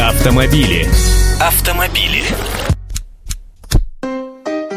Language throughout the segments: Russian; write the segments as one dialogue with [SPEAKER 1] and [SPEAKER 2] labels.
[SPEAKER 1] Автомобили. Автомобили.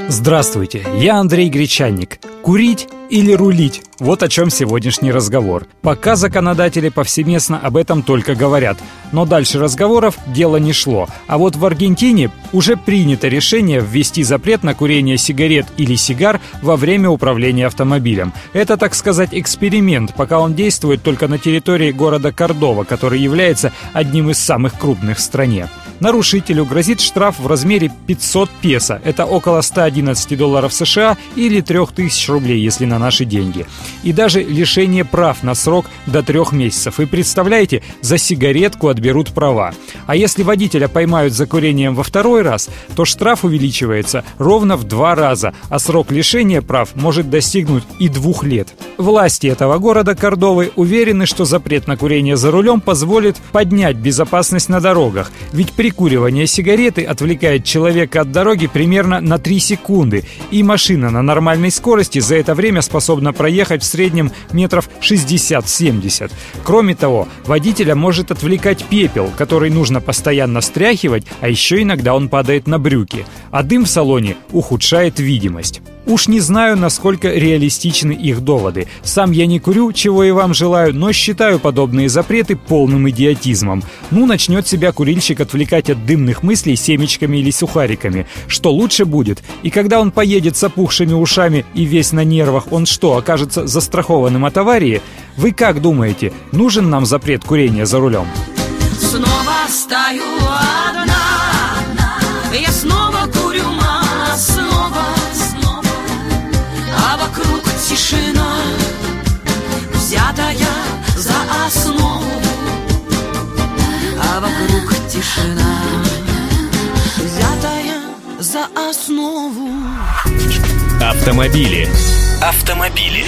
[SPEAKER 2] Здравствуйте, я Андрей Гречанник. Курить или рулить? Вот о чем сегодняшний разговор. Пока законодатели повсеместно об этом только говорят, но дальше разговоров дело не шло. А вот в Аргентине уже принято решение ввести запрет на курение сигарет или сигар во время управления автомобилем. Это, так сказать, эксперимент, пока он действует только на территории города Кордова, который является одним из самых крупных в стране. Нарушителю грозит штраф в размере 500 песо. Это около 111 долларов США или 3000 рублей, если на наши деньги. И даже лишение прав на срок до трех месяцев. И представляете, за сигаретку отберут права. А если водителя поймают за курением во второй раз, то штраф увеличивается ровно в два раза, а срок лишения прав может достигнуть и двух лет. Власти этого города Кордовы уверены, что запрет на курение за рулем позволит поднять безопасность на дорогах. Ведь прикуривание сигареты отвлекает человека от дороги примерно на 3 секунды, и машина на нормальной скорости за это время способна проехать в среднем метров 60-70. Кроме того, водителя может отвлекать пепел, который нужно постоянно стряхивать, а еще иногда он падает на брюки. А дым в салоне ухудшает видимость. Уж не знаю, насколько реалистичны их доводы. Сам я не курю, чего и вам желаю, но считаю подобные запреты полным идиотизмом. Ну, начнет себя курильщик отвлекать от дымных мыслей семечками или сухариками. Что лучше будет? И когда он поедет с опухшими ушами и весь на нервах, он что, окажется застрахованным от аварии? Вы как думаете, нужен нам запрет курения за рулем?
[SPEAKER 3] Снова стою одна, я снова а вокруг тишина, взятая за основу.
[SPEAKER 1] Автомобили. Автомобили.